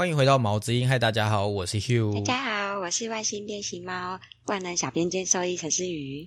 欢迎回到毛之音，嗨，大家好，我是 Hugh。大家好，我是外星变形猫万能小编兼兽医陈思瑜。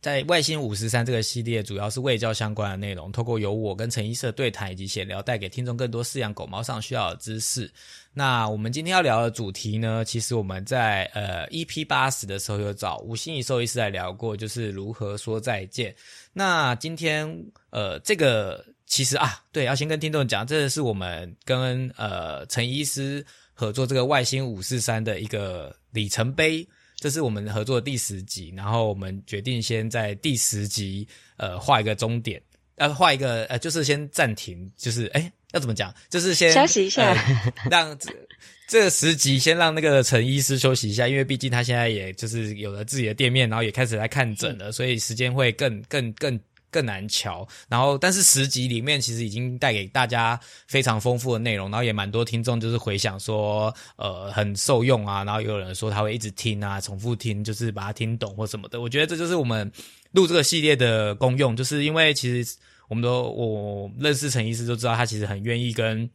在外星五十三这个系列，主要是卫教相关的内容，透过由我跟陈医师的对谈以及闲聊，带给听众更多饲养狗猫上需要的知识。那我们今天要聊的主题呢，其实我们在呃 EP 八十的时候有找吴心怡兽医师来聊过，就是如何说再见。那今天呃这个。其实啊，对，要先跟听众讲，这是我们跟呃陈医师合作这个外星五四三的一个里程碑，这是我们合作的第十集，然后我们决定先在第十集呃画一个终点，呃画一个呃就是先暂停，就是哎要怎么讲，就是先休息一下，让这十集先让那个陈医师休息一下，因为毕竟他现在也就是有了自己的店面，然后也开始来看诊了，所以时间会更更更。更更难瞧，然后但是十集里面其实已经带给大家非常丰富的内容，然后也蛮多听众就是回想说，呃，很受用啊，然后有人说他会一直听啊，重复听，就是把它听懂或什么的。我觉得这就是我们录这个系列的功用，就是因为其实我们都我认识陈医师就知道，他其实很愿意跟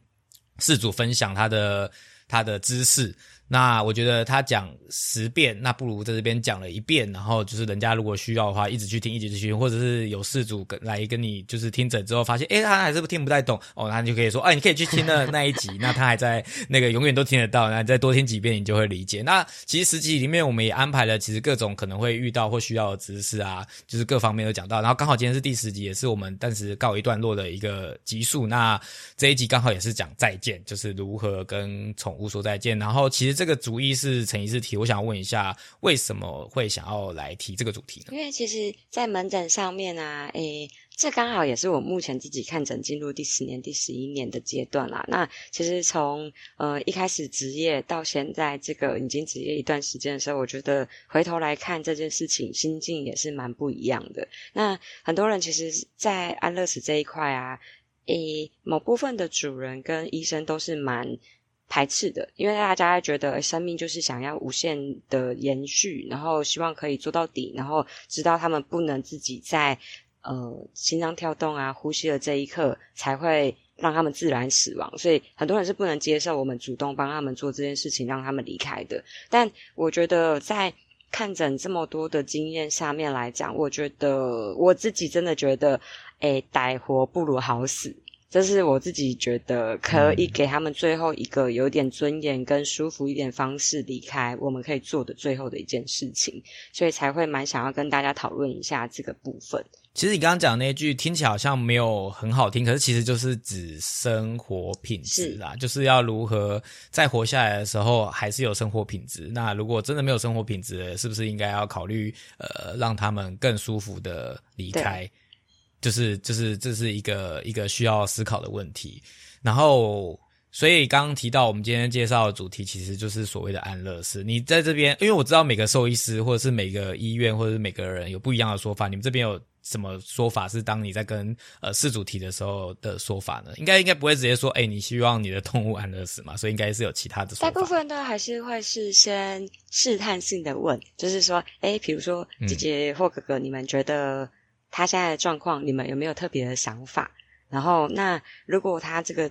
事主分享他的他的知识。那我觉得他讲十遍，那不如在这边讲了一遍，然后就是人家如果需要的话，一直去听，一直去听，或者是有事主跟来跟你就是听诊之后，发现诶他还是不听不太懂哦，那你就可以说，哎，你可以去听了那一集，那他还在那个永远都听得到，那再多听几遍，你就会理解。那其实十集里面我们也安排了，其实各种可能会遇到或需要的知识啊，就是各方面都讲到，然后刚好今天是第十集，也是我们暂时告一段落的一个集数。那这一集刚好也是讲再见，就是如何跟宠物说再见。然后其实这个主意是陈医师提，我想问一下，为什么会想要来提这个主题呢？因为其实，在门诊上面啊，诶，这刚好也是我目前自己看诊进入第十年、第十一年的阶段啦。那其实从呃一开始职业到现在这个已经职业一段时间的时候，我觉得回头来看这件事情，心境也是蛮不一样的。那很多人其实，在安乐死这一块啊，诶，某部分的主人跟医生都是蛮。排斥的，因为大家觉得生命就是想要无限的延续，然后希望可以做到底，然后直到他们不能自己在呃心脏跳动啊、呼吸的这一刻才会让他们自然死亡，所以很多人是不能接受我们主动帮他们做这件事情，让他们离开的。但我觉得在看诊这么多的经验下面来讲，我觉得我自己真的觉得，哎，歹活不如好死。这是我自己觉得可以给他们最后一个有点尊严跟舒服一点方式离开，我们可以做的最后的一件事情，所以才会蛮想要跟大家讨论一下这个部分。其实你刚刚讲那句听起来好像没有很好听，可是其实就是指生活品质啦，就是要如何在活下来的时候还是有生活品质。那如果真的没有生活品质，是不是应该要考虑呃让他们更舒服的离开？就是就是这是一个一个需要思考的问题，然后所以刚刚提到我们今天介绍的主题，其实就是所谓的安乐死。你在这边，因为我知道每个兽医师或者是每个医院或者是每个人有不一样的说法，你们这边有什么说法是当你在跟呃事主提的时候的说法呢？应该应该不会直接说，哎，你希望你的动物安乐死嘛？所以应该是有其他的。大部分都还是会是先试探性的问，就是说，哎，比如说姐姐或哥哥，你们觉得？他现在的状况，你们有没有特别的想法？然后，那如果他这个，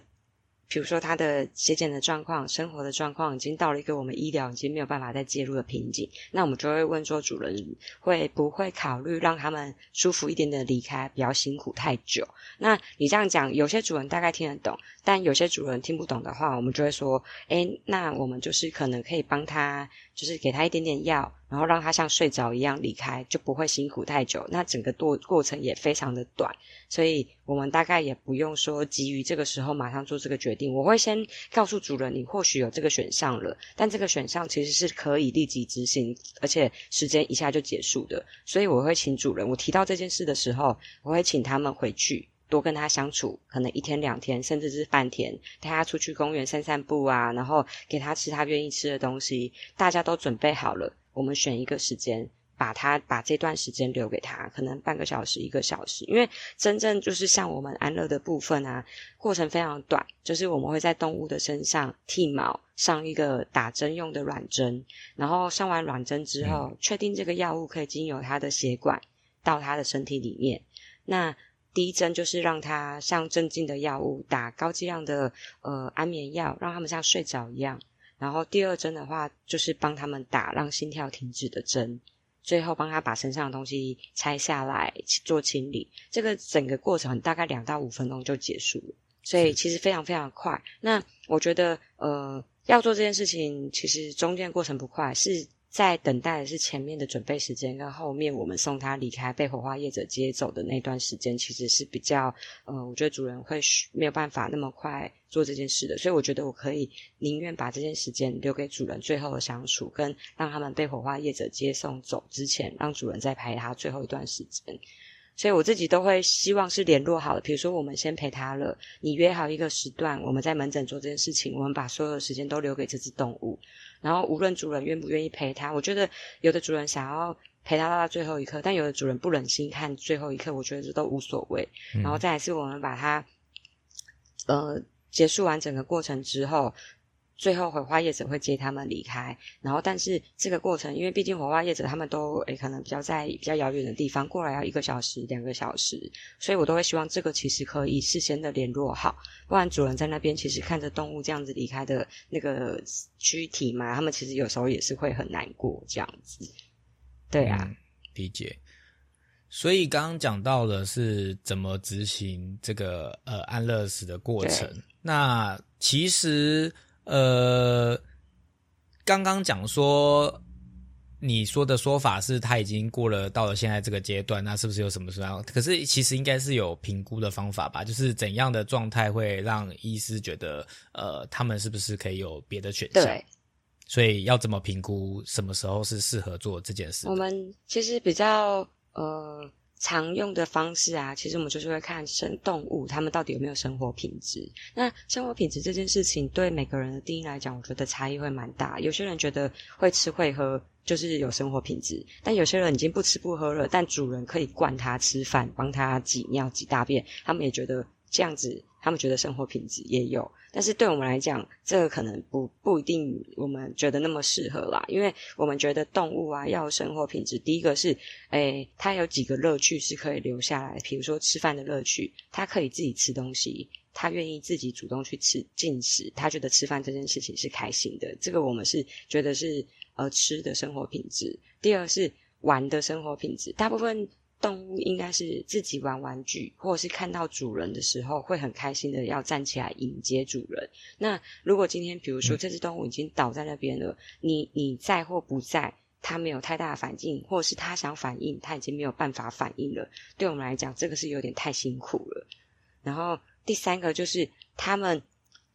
比如说他的血检的状况、生活的状况，已经到了一个我们医疗已经没有办法再介入的瓶颈，那我们就会问说，主人会不会考虑让他们舒服一点的离开，不要辛苦太久？那你这样讲，有些主人大概听得懂，但有些主人听不懂的话，我们就会说，哎，那我们就是可能可以帮他，就是给他一点点药。然后让他像睡着一样离开，就不会辛苦太久。那整个过过程也非常的短，所以我们大概也不用说急于这个时候马上做这个决定。我会先告诉主人，你或许有这个选项了，但这个选项其实是可以立即执行，而且时间一下就结束的。所以我会请主人，我提到这件事的时候，我会请他们回去多跟他相处，可能一天两天，甚至是半天，带他出去公园散散步啊，然后给他吃他愿意吃的东西，大家都准备好了。我们选一个时间，把他把这段时间留给他，可能半个小时、一个小时。因为真正就是像我们安乐的部分啊，过程非常短，就是我们会在动物的身上剃毛，上一个打针用的软针，然后上完软针之后，确定这个药物可以经由他的血管到他的身体里面。那第一针就是让他像镇静的药物，打高剂量的呃安眠药，让他们像睡着一样。然后第二针的话，就是帮他们打让心跳停止的针，最后帮他把身上的东西拆下来做清理。这个整个过程大概两到五分钟就结束了，所以其实非常非常快。那我觉得呃要做这件事情，其实中间过程不快是。在等待的是前面的准备时间，跟后面我们送他离开被火化业者接走的那段时间，其实是比较，呃，我觉得主人会没有办法那么快做这件事的，所以我觉得我可以宁愿把这件时间留给主人最后的相处，跟让他们被火化业者接送走之前，让主人再陪他最后一段时间。所以我自己都会希望是联络好了，比如说我们先陪他了，你约好一个时段，我们在门诊做这件事情，我们把所有的时间都留给这只动物。然后无论主人愿不愿意陪他，我觉得有的主人想要陪他到最后一刻，但有的主人不忍心看最后一刻，我觉得这都无所谓。然后再来是我们把它，呃，结束完整个过程之后。最后，火化业者会接他们离开，然后，但是这个过程，因为毕竟火化业者他们都诶可能比较在比较遥远的地方过来要一个小时、两个小时，所以我都会希望这个其实可以事先的联络好，不然主人在那边其实看着动物这样子离开的那个躯体嘛，他们其实有时候也是会很难过这样子。对啊，理解。所以刚刚讲到的是怎么执行这个呃安乐死的过程，那其实。呃，刚刚讲说，你说的说法是他已经过了到了现在这个阶段，那是不是有什么什么样？可是其实应该是有评估的方法吧？就是怎样的状态会让医师觉得，呃，他们是不是可以有别的选项？对，所以要怎么评估什么时候是适合做这件事？我们其实比较呃。常用的方式啊，其实我们就是会看生动物，它们到底有没有生活品质。那生活品质这件事情，对每个人的定义来讲，我觉得差异会蛮大。有些人觉得会吃会喝就是有生活品质，但有些人已经不吃不喝了，但主人可以灌他吃饭，帮他挤尿挤大便，他们也觉得这样子。他们觉得生活品质也有，但是对我们来讲，这个可能不不一定我们觉得那么适合啦。因为我们觉得动物啊要生活品质，第一个是，诶，它有几个乐趣是可以留下来，比如说吃饭的乐趣，它可以自己吃东西，它愿意自己主动去吃进食，它觉得吃饭这件事情是开心的，这个我们是觉得是呃吃的生活品质。第二是玩的生活品质，大部分。动物应该是自己玩玩具，或者是看到主人的时候会很开心的要站起来迎接主人。那如果今天比如说这只动物已经倒在那边了，你你在或不在，它没有太大的反应，或者是它想反应，它已经没有办法反应了。对我们来讲，这个是有点太辛苦了。然后第三个就是他们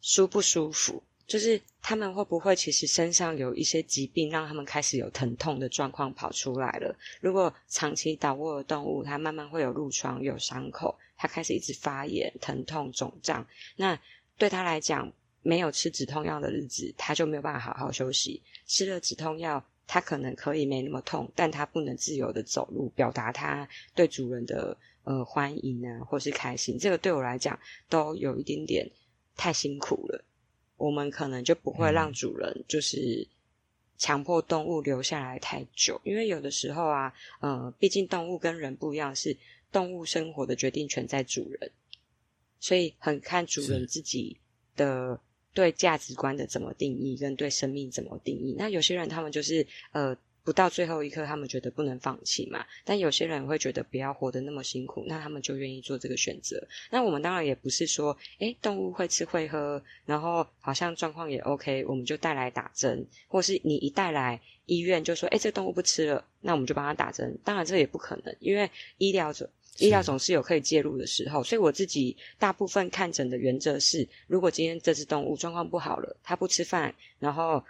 舒不舒服。就是他们会不会其实身上有一些疾病，让他们开始有疼痛的状况跑出来了？如果长期倒卧的动物，它慢慢会有褥疮、有伤口，它开始一直发炎、疼痛、肿胀，那对他来讲，没有吃止痛药的日子，他就没有办法好好休息。吃了止痛药，他可能可以没那么痛，但他不能自由的走路，表达他对主人的呃欢迎啊，或是开心。这个对我来讲，都有一点点太辛苦了。我们可能就不会让主人就是强迫动物留下来太久，因为有的时候啊，呃，毕竟动物跟人不一样，是动物生活的决定权在主人，所以很看主人自己的对价值观的怎么定义，跟对生命怎么定义。那有些人他们就是呃。不到最后一刻，他们觉得不能放弃嘛。但有些人会觉得不要活得那么辛苦，那他们就愿意做这个选择。那我们当然也不是说，诶，动物会吃会喝，然后好像状况也 OK，我们就带来打针，或是你一带来医院就说，诶，这动物不吃了，那我们就帮他打针。当然这也不可能，因为医疗者医疗总是有可以介入的时候。所以我自己大部分看诊的原则是，如果今天这只动物状况不好了，它不吃饭，然后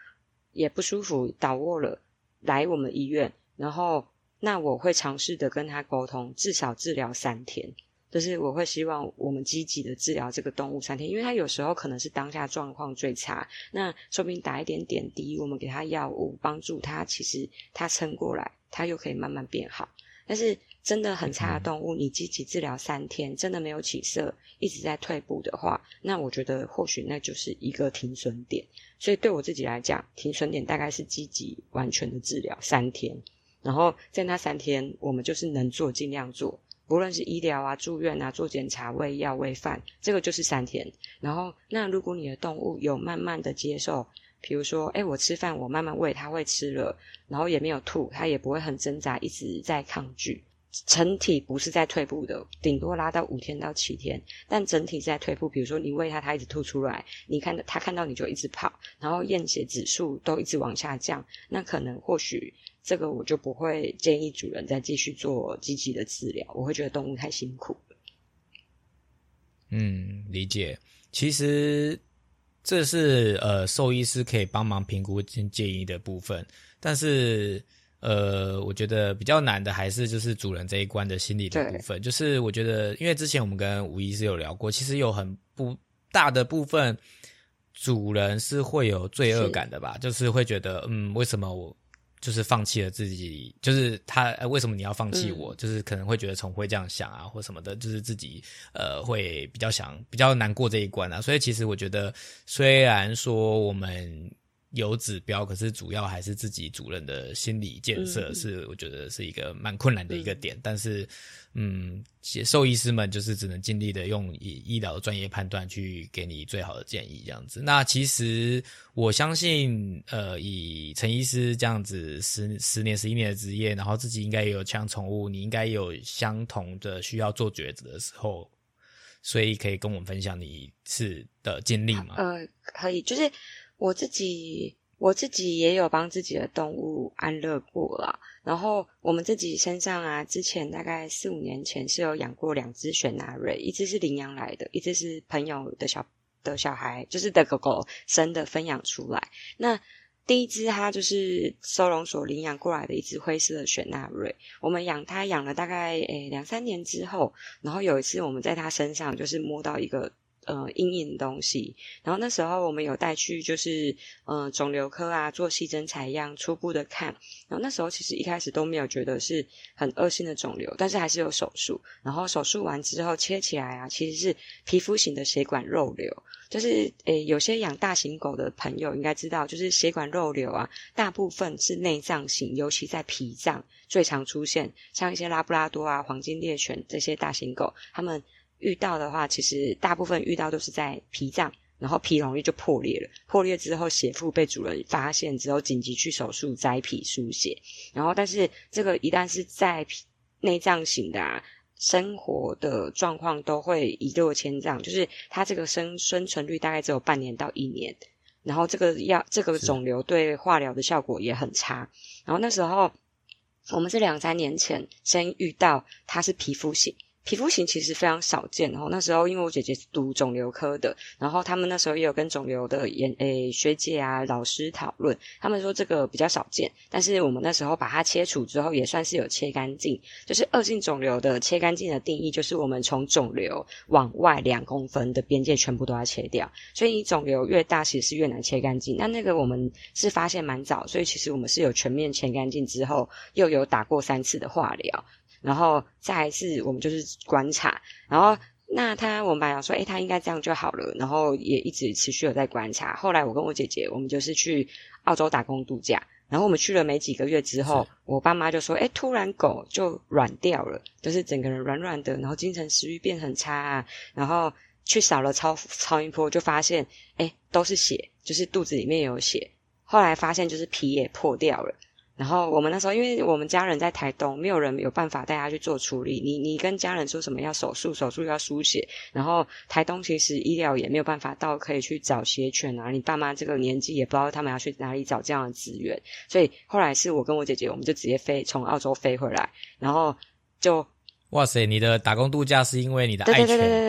也不舒服，倒卧了。来我们医院，然后那我会尝试的跟他沟通，至少治疗三天。就是我会希望我们积极的治疗这个动物三天，因为他有时候可能是当下状况最差，那说不定打一点点滴，我们给他药物帮助他，其实他撑过来，他又可以慢慢变好。但是真的很差的动物，你积极治疗三天，真的没有起色，一直在退步的话，那我觉得或许那就是一个停损点。所以对我自己来讲，停损点大概是积极完全的治疗三天，然后在那三天，我们就是能做尽量做，不论是医疗啊、住院啊、做检查、喂药、喂饭，这个就是三天。然后，那如果你的动物有慢慢的接受，比如说，哎，我吃饭我慢慢喂，它会吃了，然后也没有吐，它也不会很挣扎，一直在抗拒。整体不是在退步的，顶多拉到五天到七天，但整体在退步。比如说你喂它，它一直吐出来，你看到它看到你就一直跑，然后验血指数都一直往下降，那可能或许这个我就不会建议主人再继续做积极的治疗，我会觉得动物太辛苦。嗯，理解。其实这是呃兽医师可以帮忙评估建建议的部分，但是。呃，我觉得比较难的还是就是主人这一关的心理的部分。就是我觉得，因为之前我们跟吴医师有聊过，其实有很不大的部分，主人是会有罪恶感的吧？就是会觉得，嗯，为什么我就是放弃了自己？就是他为什么你要放弃我？就是可能会觉得从会这样想啊，或什么的，就是自己呃会比较想比较难过这一关啊。所以其实我觉得，虽然说我们。有指标，可是主要还是自己主任的心理建设，是我觉得是一个蛮困难的一个点。但是，嗯，兽医师们就是只能尽力的用以医疗的专业判断去给你最好的建议，这样子。那其实我相信，呃，以陈医师这样子十十年、十一年的职业，然后自己应该也有养宠物，你应该有相同的需要做抉择的时候，所以可以跟我们分享你是的经历吗？呃，可以，就是。我自己，我自己也有帮自己的动物安乐过了。然后我们自己身上啊，之前大概四五年前是有养过两只雪纳瑞，一只是领养来的，一只是朋友的小的小孩，就是的狗狗生的分养出来。那第一只它就是收容所领养过来的一只灰色的雪纳瑞，我们养它养了大概诶两三年之后，然后有一次我们在它身上就是摸到一个。呃，阴影东西。然后那时候我们有带去，就是呃肿瘤科啊做细针采样，初步的看。然后那时候其实一开始都没有觉得是很恶性的肿瘤，但是还是有手术。然后手术完之后切起来啊，其实是皮肤型的血管肉瘤。就是诶，有些养大型狗的朋友应该知道，就是血管肉瘤啊，大部分是内脏型，尤其在脾脏最常出现。像一些拉布拉多啊、黄金猎犬这些大型狗，它们。遇到的话，其实大部分遇到都是在脾脏，然后脾容易就破裂了。破裂之后，血腹被主人发现之后，紧急去手术摘皮输血。然后，但是这个一旦是在内脏型的，啊，生活的状况都会一落千丈，就是它这个生生存率大概只有半年到一年。然后这个要这个肿瘤对化疗的效果也很差。然后那时候我们是两三年前先遇到它是皮肤型。皮肤型其实非常少见，然后那时候因为我姐姐是读肿瘤科的，然后他们那时候也有跟肿瘤的研诶学姐啊老师讨论，他们说这个比较少见，但是我们那时候把它切除之后也算是有切干净，就是恶性肿瘤的切干净的定义就是我们从肿瘤往外两公分的边界全部都要切掉，所以你肿瘤越大其实是越难切干净。那那个我们是发现蛮早，所以其实我们是有全面切干净之后，又有打过三次的化疗。然后再一次，我们就是观察。然后那他，我们本来说，哎，他应该这样就好了。然后也一直持续有在观察。后来我跟我姐姐，我们就是去澳洲打工度假。然后我们去了没几个月之后，我爸妈就说，哎，突然狗就软掉了，就是整个人软软的，然后精神食欲变很差。啊然后去扫了超超音波，就发现，哎，都是血，就是肚子里面有血。后来发现就是皮也破掉了。然后我们那时候，因为我们家人在台东，没有人有办法带他去做处理。你你跟家人说什么要手术，手术要输血，然后台东其实医疗也没有办法到可以去找血犬啊。你爸妈这个年纪也不知道他们要去哪里找这样的资源，所以后来是我跟我姐姐，我们就直接飞从澳洲飞回来，然后就。哇塞！你的打工度假是因为你的爱犬对对对对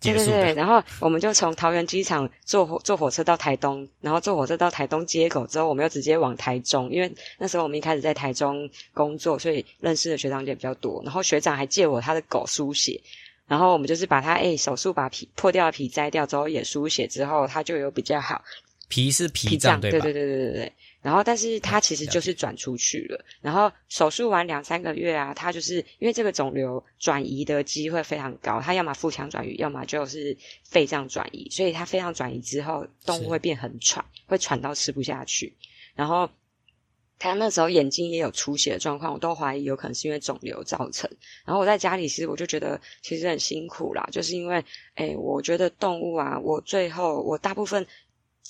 对对对然后我们就从桃园机场坐火坐火车到台东，然后坐火车到台东接狗之后，我们又直接往台中，因为那时候我们一开始在台中工作，所以认识的学长姐比较多。然后学长还借我他的狗输血，然后我们就是把它哎手术把皮破掉的皮摘掉之后也输血之后，它就有比较好。皮是脾脏对吧？对对对对对对。然后，但是他其实就是转出去了。然后手术完两三个月啊，他就是因为这个肿瘤转移的机会非常高，他要么腹腔转移，要么就是肺脏转移。所以他肺脏转移之后，动物会变很喘，会喘到吃不下去。然后他那时候眼睛也有出血的状况，我都怀疑有可能是因为肿瘤造成。然后我在家里其实我就觉得其实很辛苦啦，就是因为，哎，我觉得动物啊，我最后我大部分。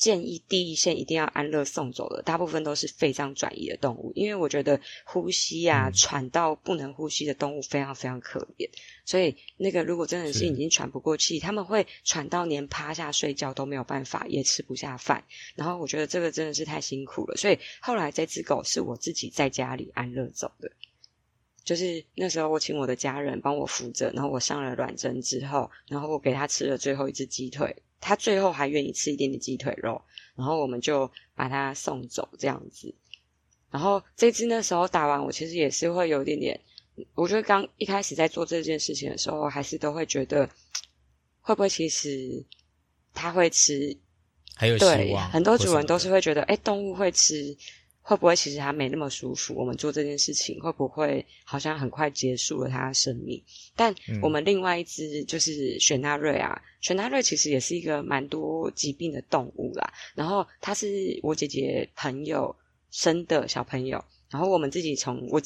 建议第一线一定要安乐送走的，大部分都是肺脏转移的动物，因为我觉得呼吸啊喘到不能呼吸的动物非常非常可怜，所以那个如果真的是已经喘不过气，他们会喘到连趴下睡觉都没有办法，也吃不下饭，然后我觉得这个真的是太辛苦了，所以后来这只狗是我自己在家里安乐走的，就是那时候我请我的家人帮我扶着，然后我上了软针之后，然后我给他吃了最后一只鸡腿。他最后还愿意吃一点点鸡腿肉，然后我们就把他送走这样子。然后这只那时候打完，我其实也是会有一点点，我觉得刚一开始在做这件事情的时候，还是都会觉得会不会其实他会吃，还有希望。很多主人都是会觉得，哎，动物会吃。会不会其实他没那么舒服？我们做这件事情会不会好像很快结束了他的生命？但我们另外一只就是雪纳瑞啊，雪纳瑞其实也是一个蛮多疾病的动物啦。然后它是我姐姐朋友生的小朋友，然后我们自己从我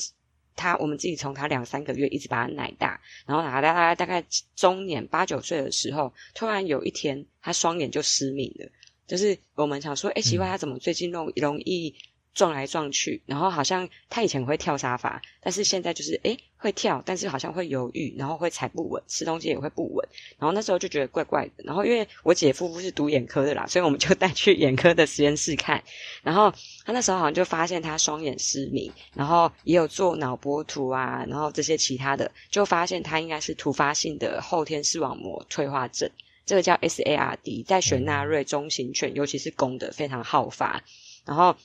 他我们自己从他两三个月一直把他奶大，然后奶大概大概中年八九岁的时候，突然有一天他双眼就失明了，就是我们想说，哎，奇怪，他怎么最近容容易？撞来撞去，然后好像他以前会跳沙发，但是现在就是诶会跳，但是好像会犹豫，然后会踩不稳，吃东西也会不稳。然后那时候就觉得怪怪的。然后因为我姐夫不是读眼科的啦，所以我们就 带去眼科的实验室看。然后他那时候好像就发现他双眼失明，然后也有做脑波图啊，然后这些其他的，就发现他应该是突发性的后天视网膜退化症，这个叫 SARD，在雪纳瑞中型犬，尤其是公的非常好发。然后。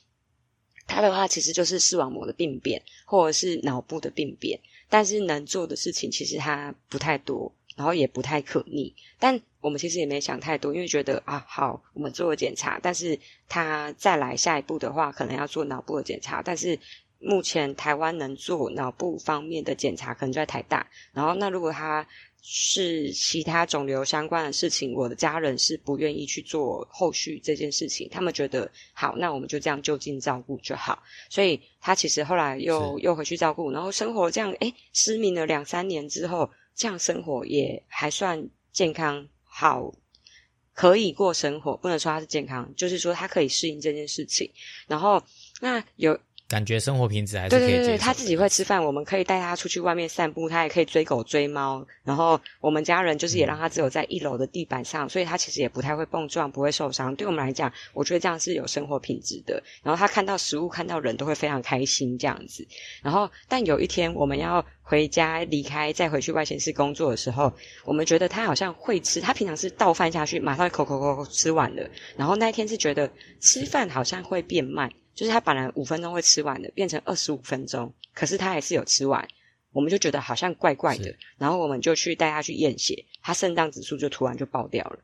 它的话其实就是视网膜的病变，或者是脑部的病变，但是能做的事情其实它不太多，然后也不太可逆。但我们其实也没想太多，因为觉得啊，好，我们做了检查，但是他再来下一步的话，可能要做脑部的检查，但是目前台湾能做脑部方面的检查，可能就在台大。然后那如果他是其他肿瘤相关的事情，我的家人是不愿意去做后续这件事情。他们觉得好，那我们就这样就近照顾就好。所以他其实后来又又回去照顾，然后生活这样，哎，失明了两三年之后，这样生活也还算健康，好可以过生活。不能说他是健康，就是说他可以适应这件事情。然后那有。感觉生活品质还是对对对，他自己会吃饭，我们可以带他出去外面散步，他也可以追狗追猫。然后我们家人就是也让他只有在一楼的地板上，所以他其实也不太会碰撞，不会受伤。对我们来讲，我觉得这样是有生活品质的。然后他看到食物、看到人都会非常开心这样子。然后，但有一天我们要回家离开，再回去外县市工作的时候，我们觉得他好像会吃。他平常是倒饭下去，马上口口口口吃完了。然后那一天是觉得吃饭好像会变慢。就是他本来五分钟会吃完的，变成二十五分钟，可是他还是有吃完，我们就觉得好像怪怪的，然后我们就去带他去验血，他肾脏指数就突然就爆掉了，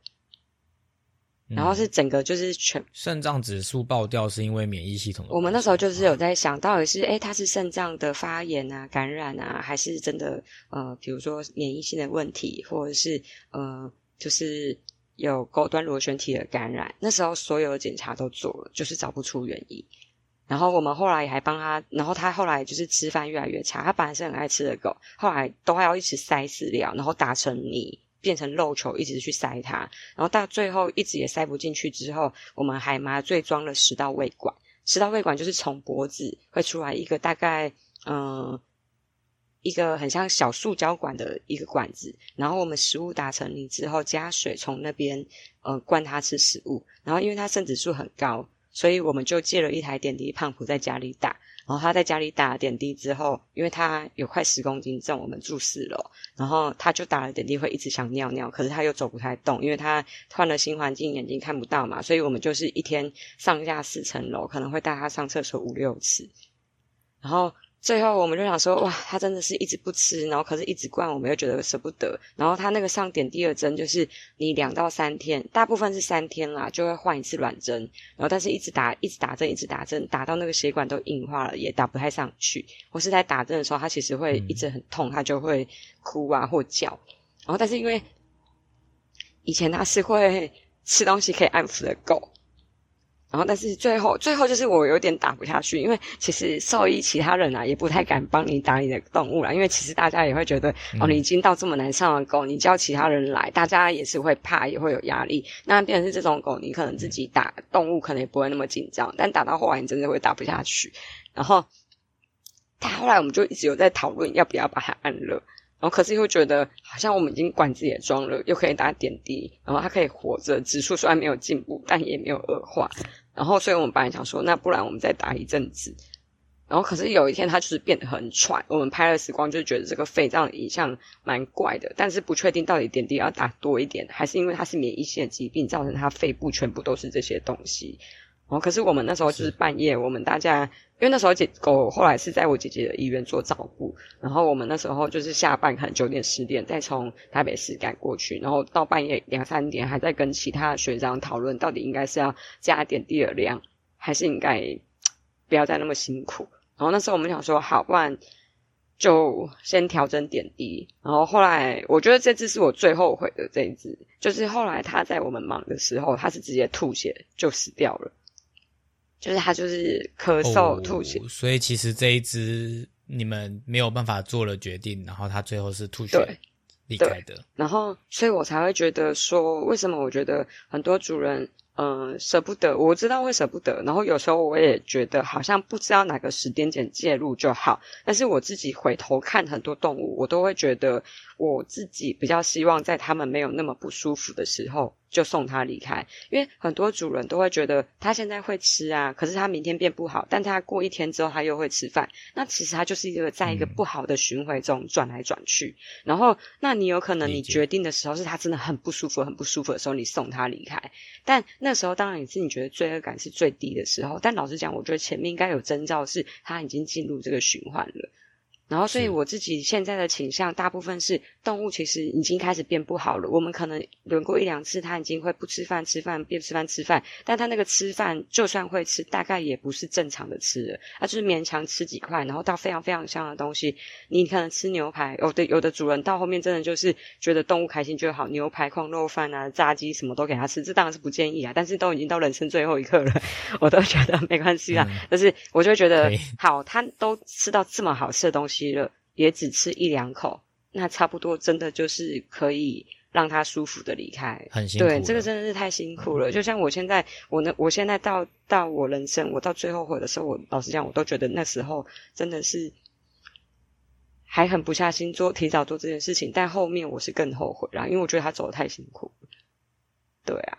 然后是整个就是全肾脏指数爆掉是因为免疫系统。我们那时候就是有在想到底是哎，他是肾脏的发炎啊、感染啊，还是真的呃，比如说免疫性的问题，或者是呃，就是。有高端螺旋体的感染，那时候所有的检查都做了，就是找不出原因。然后我们后来也还帮他，然后他后来就是吃饭越来越差。他本来是很爱吃的狗，后来都还要一直塞饲料，然后打成泥变成肉球，一直去塞它。然后到最后一直也塞不进去之后，我们还麻醉装了食道胃管。食道胃管就是从脖子会出来一个大概嗯。一个很像小塑胶管的一个管子，然后我们食物打成泥之后，加水从那边呃灌它吃食物，然后因为它肾指数很高，所以我们就借了一台点滴胖虎在家里打，然后他在家里打了点滴之后，因为他有快十公斤重，我们住四楼，然后他就打了点滴会一直想尿尿，可是他又走不太动，因为他换了新环境，眼睛看不到嘛，所以我们就是一天上下四层楼，可能会带他上厕所五六次，然后。最后我们就想说，哇，他真的是一直不吃，然后可是一直灌，我们又觉得舍不得。然后他那个上点第二针，就是你两到三天，大部分是三天啦，就会换一次软针。然后但是一直打，一直打针，一直打针，打到那个血管都硬化了，也打不太上去。或是在打针的时候，他其实会一直很痛，他就会哭啊或叫。然后但是因为以前他是会吃东西可以安抚的狗。然后，但是最后，最后就是我有点打不下去，因为其实兽医其他人啊也不太敢帮你打你的动物了，因为其实大家也会觉得，哦，你已经到这么难上的狗，你叫其他人来，大家也是会怕，也会有压力。那变成是这种狗，你可能自己打动物可能也不会那么紧张，但打到后来你真的会打不下去。然后，他后来我们就一直有在讨论要不要把它安乐。然后可是又觉得好像我们已经管自己的装了，又可以打点滴，然后它可以活着，指数虽然没有进步，但也没有恶化。然后所以我们本来想说，那不然我们再打一阵子。然后可是有一天它就是变得很喘，我们拍了时光就觉得这个肺脏影像蛮怪的，但是不确定到底点滴要打多一点，还是因为它是免疫性疾病造成它肺部全部都是这些东西。然后可是我们那时候就是半夜，我们大家。因为那时候姐狗后来是在我姐姐的医院做照顾，然后我们那时候就是下班可能九点十点再从台北市赶过去，然后到半夜两三点还在跟其他学长讨论到底应该是要加点滴的量，还是应该不要再那么辛苦。然后那时候我们想说，好，不然就先调整点滴。然后后来我觉得这只是我最后悔的这一只，就是后来他在我们忙的时候，他是直接吐血就死掉了。就是它就是咳嗽吐血，所以其实这一只你们没有办法做了决定，然后它最后是吐血离开的。然后，所以我才会觉得说，为什么我觉得很多主人嗯舍不得？我知道会舍不得，然后有时候我也觉得好像不知道哪个时间点介入就好。但是我自己回头看很多动物，我都会觉得我自己比较希望在他们没有那么不舒服的时候。就送他离开，因为很多主人都会觉得他现在会吃啊，可是他明天变不好，但他过一天之后他又会吃饭，那其实他就是一个在一个不好的循环中转来转去。然后，那你有可能你决定的时候是他真的很不舒服、很不舒服的时候，你送他离开，但那时候当然也是你觉得罪恶感是最低的时候。但老实讲，我觉得前面应该有征兆是他已经进入这个循环了。然后，所以我自己现在的倾向，大部分是动物其实已经开始变不好了。我们可能轮过一两次，它已经会不吃饭、吃饭变吃饭、吃饭，但它那个吃饭就算会吃，大概也不是正常的吃了，它就是勉强吃几块，然后到非常非常香的东西。你可能吃牛排，有的有的主人到后面真的就是觉得动物开心就好，牛排、矿肉饭啊、炸鸡什么都给它吃，这当然是不建议啊。但是都已经到人生最后一刻了，我都觉得没关系啦。但是我就觉得，好，它都吃到这么好吃的东西。了，也只吃一两口，那差不多真的就是可以让他舒服的离开。很辛苦，对，这个真的是太辛苦了。就像我现在，我呢，我现在到到我人生，我到最后悔的时候，我老实讲，我都觉得那时候真的是还狠不下心做，提早做这件事情。但后面我是更后悔啦，因为我觉得他走的太辛苦。对啊。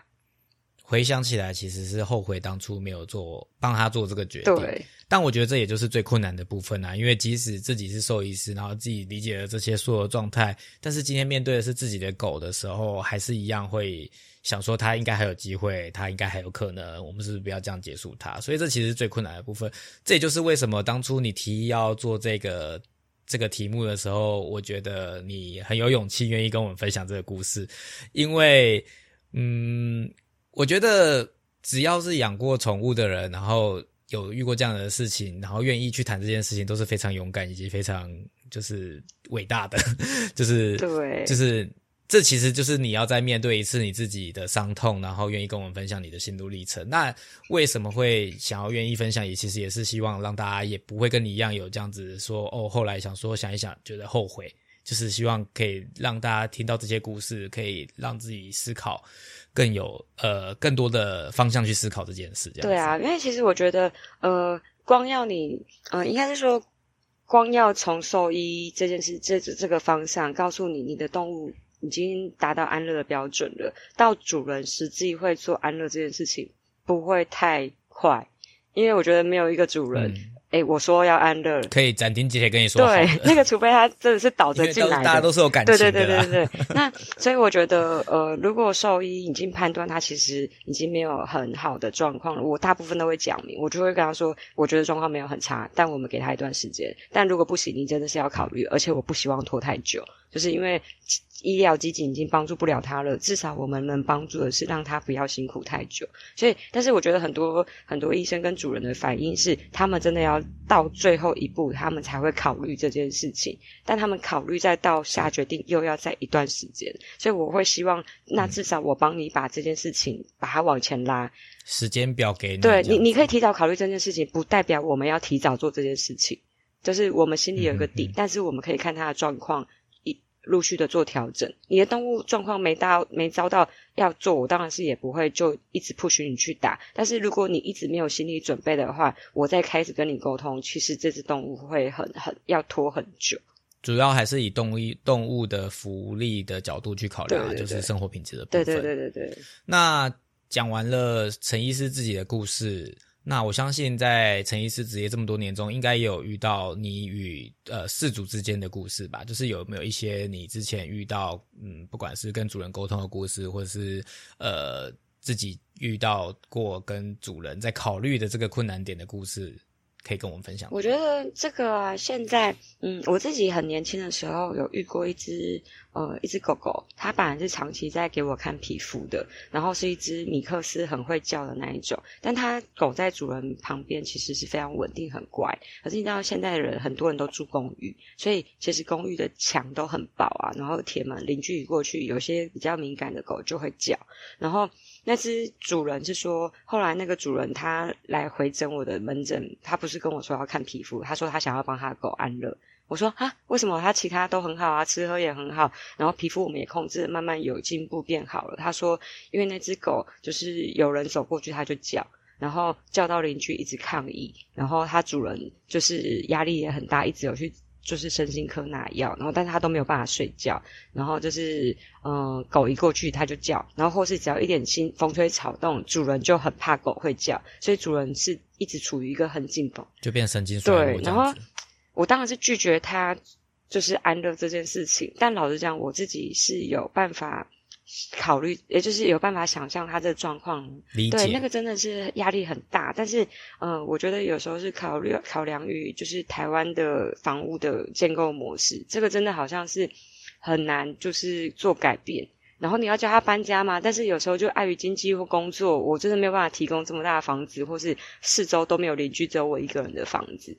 回想起来，其实是后悔当初没有做帮他做这个决定。对，但我觉得这也就是最困难的部分啊，因为即使自己是兽医师，然后自己理解了这些所有状态，但是今天面对的是自己的狗的时候，还是一样会想说他应该还有机会，他应该还有可能，我们是不是不要这样结束他？所以这其实最困难的部分。这也就是为什么当初你提议要做这个这个题目的时候，我觉得你很有勇气，愿意跟我们分享这个故事，因为嗯。我觉得只要是养过宠物的人，然后有遇过这样的事情，然后愿意去谈这件事情，都是非常勇敢以及非常就是伟大的，就是对，就是这其实就是你要在面对一次你自己的伤痛，然后愿意跟我们分享你的心路历程。那为什么会想要愿意分享？也其实也是希望让大家也不会跟你一样有这样子说哦，后来想说想一想觉得后悔，就是希望可以让大家听到这些故事，可以让自己思考。更有呃更多的方向去思考这件事，这样对啊，因为其实我觉得呃，光要你呃，应该是说，光要从兽医这件事这这个方向告诉你，你的动物已经达到安乐的标准了，到主人实际会做安乐这件事情不会太快，因为我觉得没有一个主人。哎，我说要安乐，可以斩钉截铁跟你说。对，那个除非他真的是倒着进来的，大家都是有感情的。对对对对对。那所以我觉得，呃，如果兽医已经判断他其实已经没有很好的状况了，我大部分都会讲明，我就会跟他说，我觉得状况没有很差，但我们给他一段时间。但如果不行，你真的是要考虑，而且我不希望拖太久，就是因为。医疗基金已经帮助不了他了，至少我们能帮助的是让他不要辛苦太久。所以，但是我觉得很多很多医生跟主人的反应是，他们真的要到最后一步，他们才会考虑这件事情。但他们考虑再到下决定，又要在一段时间。所以我会希望，那至少我帮你把这件事情把它往前拉。时间表给你，对你，你可以提早考虑这件事情，不代表我们要提早做这件事情，就是我们心里有个底，但是我们可以看他的状况，一陆续的做调整。你的动物状况没到，没遭到要做，我当然是也不会就一直不许你去打。但是如果你一直没有心理准备的话，我再开始跟你沟通，其实这只动物会很很要拖很久。主要还是以动物动物的福利的角度去考量，就是生活品质的部分。对对对对对。那讲完了陈医师自己的故事，那我相信在陈医师职业这么多年中，应该也有遇到你与呃饲主之间的故事吧？就是有没有一些你之前遇到，嗯，不管是跟主人沟通的故事，或者是呃自己遇到过跟主人在考虑的这个困难点的故事？可以跟我们分享。我觉得这个啊，现在，嗯，我自己很年轻的时候有遇过一只，呃，一只狗狗，它本来是长期在给我看皮肤的，然后是一只米克斯，很会叫的那一种。但它狗在主人旁边其实是非常稳定、很乖。可是你知道，现在的人很多人都住公寓，所以其实公寓的墙都很薄啊，然后铁门，邻居一过去，有些比较敏感的狗就会叫，然后。那只主人是说，后来那个主人他来回诊我的门诊，他不是跟我说要看皮肤，他说他想要帮他狗安乐。我说啊，为什么他其他都很好啊，吃喝也很好，然后皮肤我们也控制，慢慢有进步变好了。他说，因为那只狗就是有人走过去他就叫，然后叫到邻居一直抗议，然后他主人就是压力也很大，一直有去。就是身心科拿药，然后但是他都没有办法睡觉，然后就是嗯，狗一过去他就叫，然后或是只要一点心风吹草动，主人就很怕狗会叫，所以主人是一直处于一个很紧绷，就变神经衰弱。对，然后我当然是拒绝他就是安乐这件事情，但老实讲，我自己是有办法。考虑，也就是有办法想象他的状况，对那个真的是压力很大。但是，嗯，我觉得有时候是考虑考量于就是台湾的房屋的建构模式，这个真的好像是很难就是做改变。然后你要叫他搬家嘛，但是有时候就碍于经济或工作，我真的没有办法提供这么大的房子，或是四周都没有邻居，只有我一个人的房子。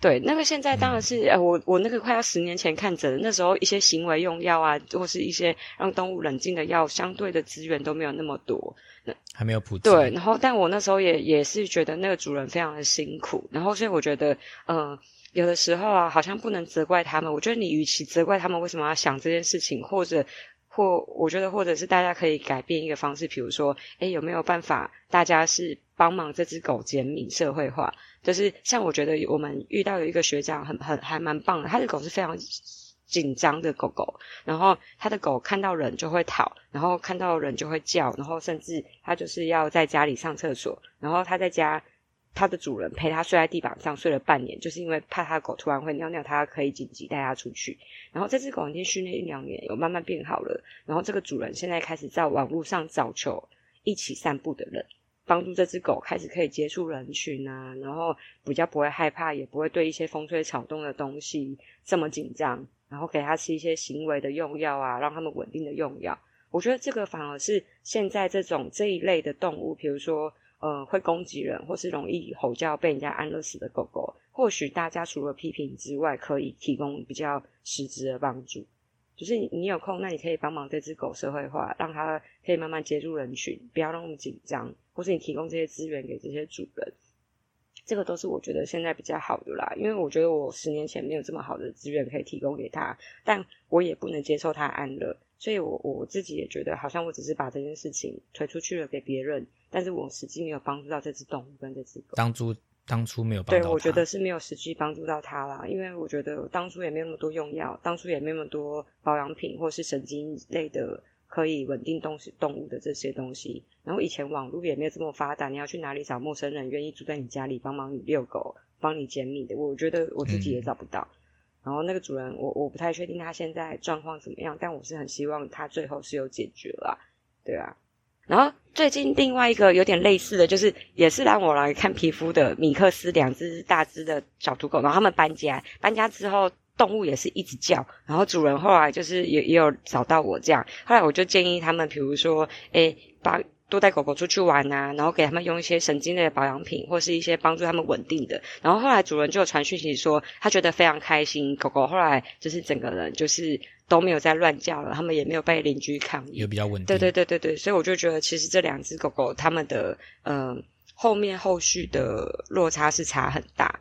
对，那个现在当然是，呃，我我那个快要十年前看诊，那时候一些行为用药啊，或是一些让动物冷静的药，相对的资源都没有那么多，那还没有普及。对，然后但我那时候也也是觉得那个主人非常的辛苦，然后所以我觉得，嗯，有的时候啊，好像不能责怪他们。我觉得你与其责怪他们为什么要想这件事情，或者。或我觉得，或者是大家可以改变一个方式，比如说，哎，有没有办法，大家是帮忙这只狗减敏社会化？就是像我觉得我们遇到有一个学长，很很还蛮棒的，他的狗是非常紧张的狗狗，然后他的狗看到人就会逃，然后看到人就会叫，然后甚至他就是要在家里上厕所，然后他在家。它的主人陪他睡在地板上睡了半年，就是因为怕他的狗突然会尿尿，他可以紧急带他出去。然后这只狗已经训练一两年，有慢慢变好了。然后这个主人现在开始在网络上找求一起散步的人，帮助这只狗开始可以接触人群啊，然后比较不会害怕，也不会对一些风吹草动的东西这么紧张。然后给它吃一些行为的用药啊，让他们稳定的用药。我觉得这个反而是现在这种这一类的动物，比如说。呃，会攻击人或是容易吼叫被人家安乐死的狗狗，或许大家除了批评之外，可以提供比较实质的帮助。就是你有空，那你可以帮忙这只狗社会化，让它可以慢慢接触人群，不要那么紧张，或是你提供这些资源给这些主人，这个都是我觉得现在比较好的啦。因为我觉得我十年前没有这么好的资源可以提供给他，但我也不能接受他安乐。所以，我我自己也觉得，好像我只是把这件事情推出去了给别人，但是我实际没有帮助到这只动物跟这只狗。当初当初没有帮对，我觉得是没有实际帮助到它啦，因为我觉得当初也没有那么多用药，当初也没有那么多保养品或是神经类的可以稳定动动物的这些东西。然后以前网络也没有这么发达，你要去哪里找陌生人愿意住在你家里帮忙你遛狗、帮你捡米的？我觉得我自己也找不到。然后那个主人，我我不太确定他现在状况怎么样，但我是很希望他最后是有解决了，对啊。然后最近另外一个有点类似的就是，也是让我来看皮肤的米克斯两只大只的小土狗，然后他们搬家，搬家之后动物也是一直叫，然后主人后来就是也也有找到我这样，后来我就建议他们，比如说，诶，把多带狗狗出去玩啊，然后给他们用一些神经类的保养品，或是一些帮助他们稳定的。然后后来主人就有传讯息说，他觉得非常开心，狗狗后来就是整个人就是都没有再乱叫了，他们也没有被邻居抗议，也比较稳定。对对对对对，所以我就觉得其实这两只狗狗它们的嗯后面后续的落差是差很大。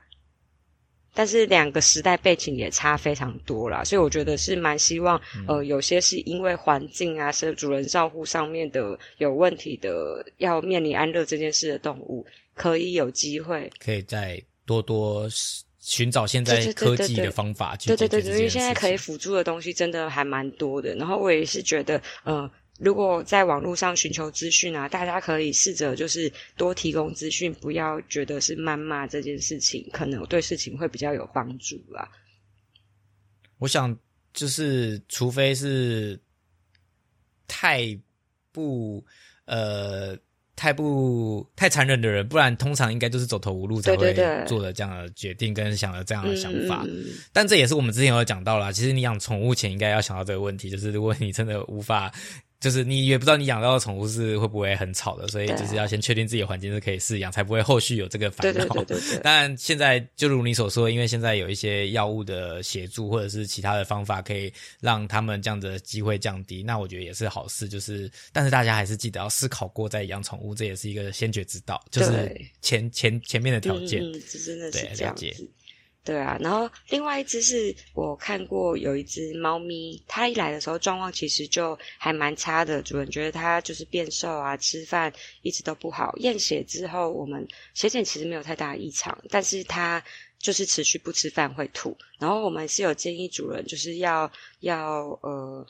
但是两个时代背景也差非常多啦，所以我觉得是蛮希望，呃，有些是因为环境啊，是主人照护上面的有问题的，要面临安乐这件事的动物，可以有机会，可以再多多寻找现在科技的方法去对对对，因为现在可以辅助的东西真的还蛮多的。然后我也是觉得，嗯。如果在网络上寻求资讯啊，大家可以试着就是多提供资讯，不要觉得是谩骂这件事情，可能对事情会比较有帮助啦。我想就是，除非是太不呃太不太残忍的人，不然通常应该都是走投无路才会做的这样的决定跟想了这样的想法。但这也是我们之前有讲到啦，其实你养宠物前应该要想到这个问题，就是如果你真的无法。就是你也不知道你养到的宠物是会不会很吵的，所以就是要先确定自己的环境是可以饲养，才不会后续有这个烦恼。对对对对。当然，现在就如你所说，因为现在有一些药物的协助，或者是其他的方法，可以让他们这样的机会降低。那我觉得也是好事。就是，但是大家还是记得要思考过再养宠物，这也是一个先决之道，就是前前前面的条件。嗯，真的是这样子。对啊，然后另外一只是我看过有一只猫咪，它一来的时候状况其实就还蛮差的，主人觉得它就是变瘦啊，吃饭一直都不好。验血之后，我们血检其实没有太大异常，但是它就是持续不吃饭会吐。然后我们是有建议主人就是要要呃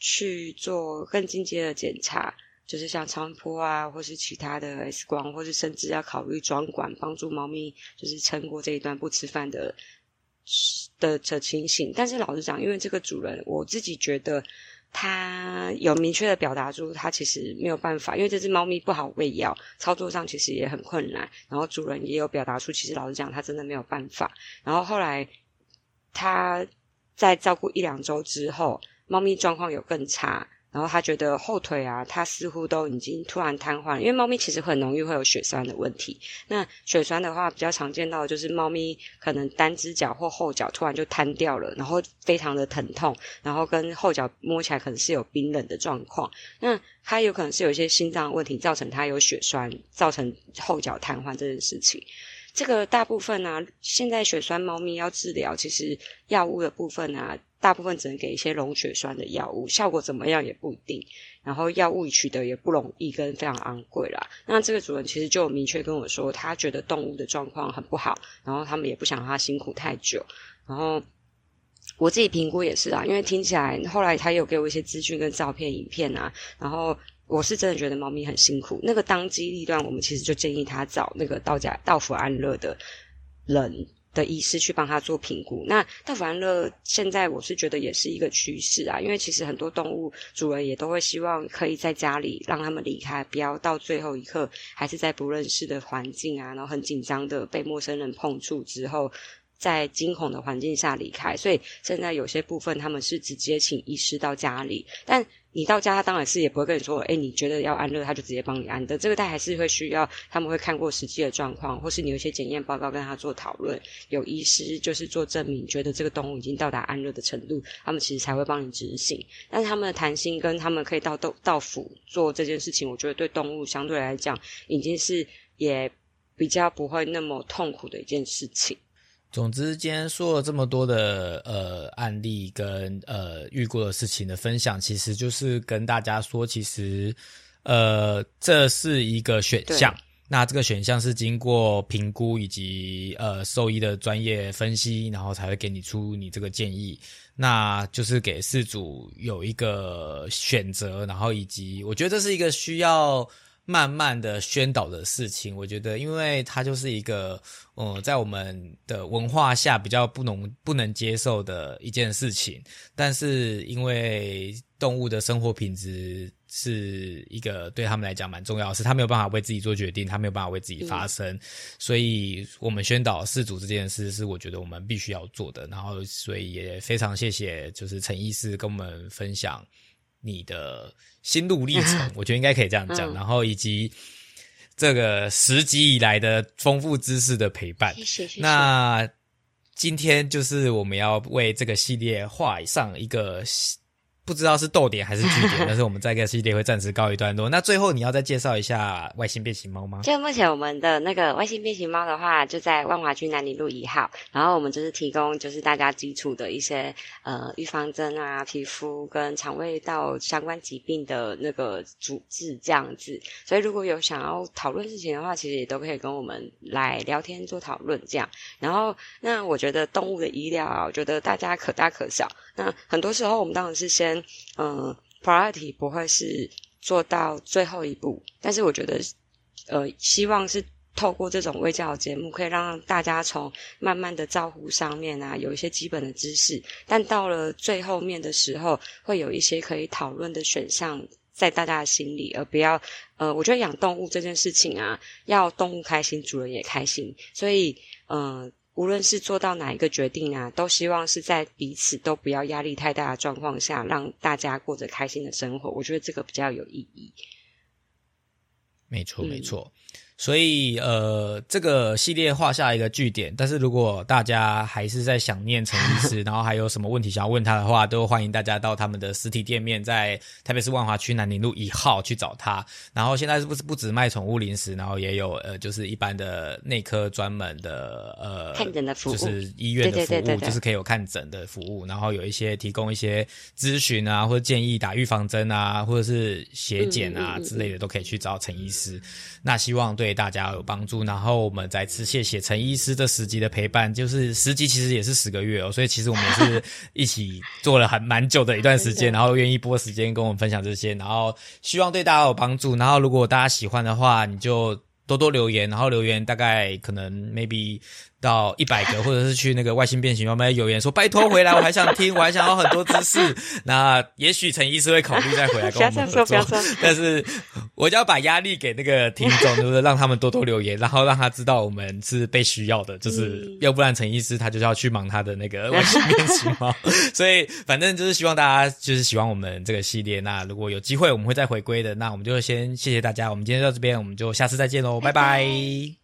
去做更进阶的检查。就是像超音波啊，或是其他的 X 光，或是甚至要考虑装管，帮助猫咪就是撑过这一段不吃饭的的的情形。但是老实讲，因为这个主人，我自己觉得他有明确的表达出他其实没有办法，因为这只猫咪不好喂药，操作上其实也很困难。然后主人也有表达出，其实老实讲，他真的没有办法。然后后来他在照顾一两周之后，猫咪状况有更差。然后他觉得后腿啊，他似乎都已经突然瘫痪，因为猫咪其实很容易会有血栓的问题。那血栓的话，比较常见到的就是猫咪可能单只脚或后脚突然就瘫掉了，然后非常的疼痛，然后跟后脚摸起来可能是有冰冷的状况。那它有可能是有一些心脏问题造成它有血栓，造成后脚瘫痪这件事情。这个大部分呢，现在血栓猫咪要治疗，其实药物的部分啊。大部分只能给一些溶血栓的药物，效果怎么样也不一定。然后药物取得也不容易，跟非常昂贵啦。那这个主人其实就明确跟我说，他觉得动物的状况很不好，然后他们也不想让他辛苦太久。然后我自己评估也是啊，因为听起来后来他有给我一些资讯跟照片、影片啊。然后我是真的觉得猫咪很辛苦。那个当机立断，我们其实就建议他找那个道家道府安乐的人。的医师去帮他做评估。那大福安乐现在我是觉得也是一个趋势啊，因为其实很多动物主人也都会希望可以在家里让他们离开，不要到最后一刻还是在不认识的环境啊，然后很紧张的被陌生人碰触之后，在惊恐的环境下离开。所以现在有些部分他们是直接请医师到家里，但。你到家，他当然是也不会跟你说，哎，你觉得要安乐，他就直接帮你安的。这个他还是会需要，他们会看过实际的状况，或是你有一些检验报告跟他做讨论，有医师就是做证明，觉得这个动物已经到达安乐的程度，他们其实才会帮你执行。但是他们的弹性跟他们可以到到到府做这件事情，我觉得对动物相对来讲，已经是也比较不会那么痛苦的一件事情。总之，今天说了这么多的呃案例跟呃遇过的事情的分享，其实就是跟大家说，其实呃这是一个选项。那这个选项是经过评估以及呃兽医的专业分析，然后才会给你出你这个建议。那就是给事主有一个选择，然后以及我觉得这是一个需要。慢慢的宣导的事情，我觉得，因为它就是一个，呃，在我们的文化下比较不能不能接受的一件事情。但是，因为动物的生活品质是一个对他们来讲蛮重要的事，他没有办法为自己做决定，他没有办法为自己发声，所以我们宣导事主这件事是我觉得我们必须要做的。然后，所以也非常谢谢，就是陈医师跟我们分享。你的心路历程，我觉得应该可以这样讲，嗯。然后以及这个十集以来的丰富知识的陪伴。那今天就是我们要为这个系列画上一个不知道是逗点还是句点，但是我们这个系列会暂时告一段落。那最后你要再介绍一下外星变形猫吗？就目前我们的那个外星变形猫的话，就在万华区南宁路一号，然后我们就是提供就是大家基础的一些呃预防针啊、皮肤跟肠胃道相关疾病的那个主治这样子。所以如果有想要讨论事情的话，其实也都可以跟我们来聊天做讨论这样。然后那我觉得动物的医疗啊，我觉得大家可大可小。那很多时候我们当然是先嗯、呃、priority 不会是做到最后一步，但是我觉得呃希望是。透过这种微教节目，可以让大家从慢慢的照护上面啊，有一些基本的知识，但到了最后面的时候，会有一些可以讨论的选项在大家的心里，而不要呃，我觉得养动物这件事情啊，要动物开心，主人也开心，所以呃。无论是做到哪一个决定啊，都希望是在彼此都不要压力太大的状况下，让大家过着开心的生活。我觉得这个比较有意义。没错，嗯没错。所以呃，这个系列画下一个句点。但是如果大家还是在想念陈医师，然后还有什么问题想要问他的话，都欢迎大家到他们的实体店面，在台北市万华区南宁路一号去找他。然后现在是不是不止卖宠物零食，然后也有呃，就是一般的内科专门的呃看诊的服务就是医院的服务，对对对对对就是可以有看诊的服务，然后有一些提供一些咨询啊，或者建议打预防针啊，或者是血检啊嗯嗯嗯嗯之类的，都可以去找陈医师。那希望对大家有帮助。然后我们再次谢谢陈医师这十集的陪伴，就是十集其实也是十个月哦，所以其实我们也是 一起做了很蛮久的一段时间，然后愿意拨时间跟我们分享这些，然后希望对大家有帮助。然后如果大家喜欢的话，你就多多留言，然后留言大概可能 maybe。到一百个，或者是去那个外星变形，我们留言说拜托回来，我还想听，我还想要很多知识。那也许陈医师会考虑再回来跟我们合作，但是我就要把压力给那个听众，对不对？让他们多多留言，然后让他知道我们是被需要的，就是、嗯、要不然陈医师他就是要去忙他的那个外星变形猫。所以反正就是希望大家就是喜欢我们这个系列。那如果有机会我们会再回归的，那我们就先谢谢大家。我们今天到这边，我们就下次再见喽，拜拜。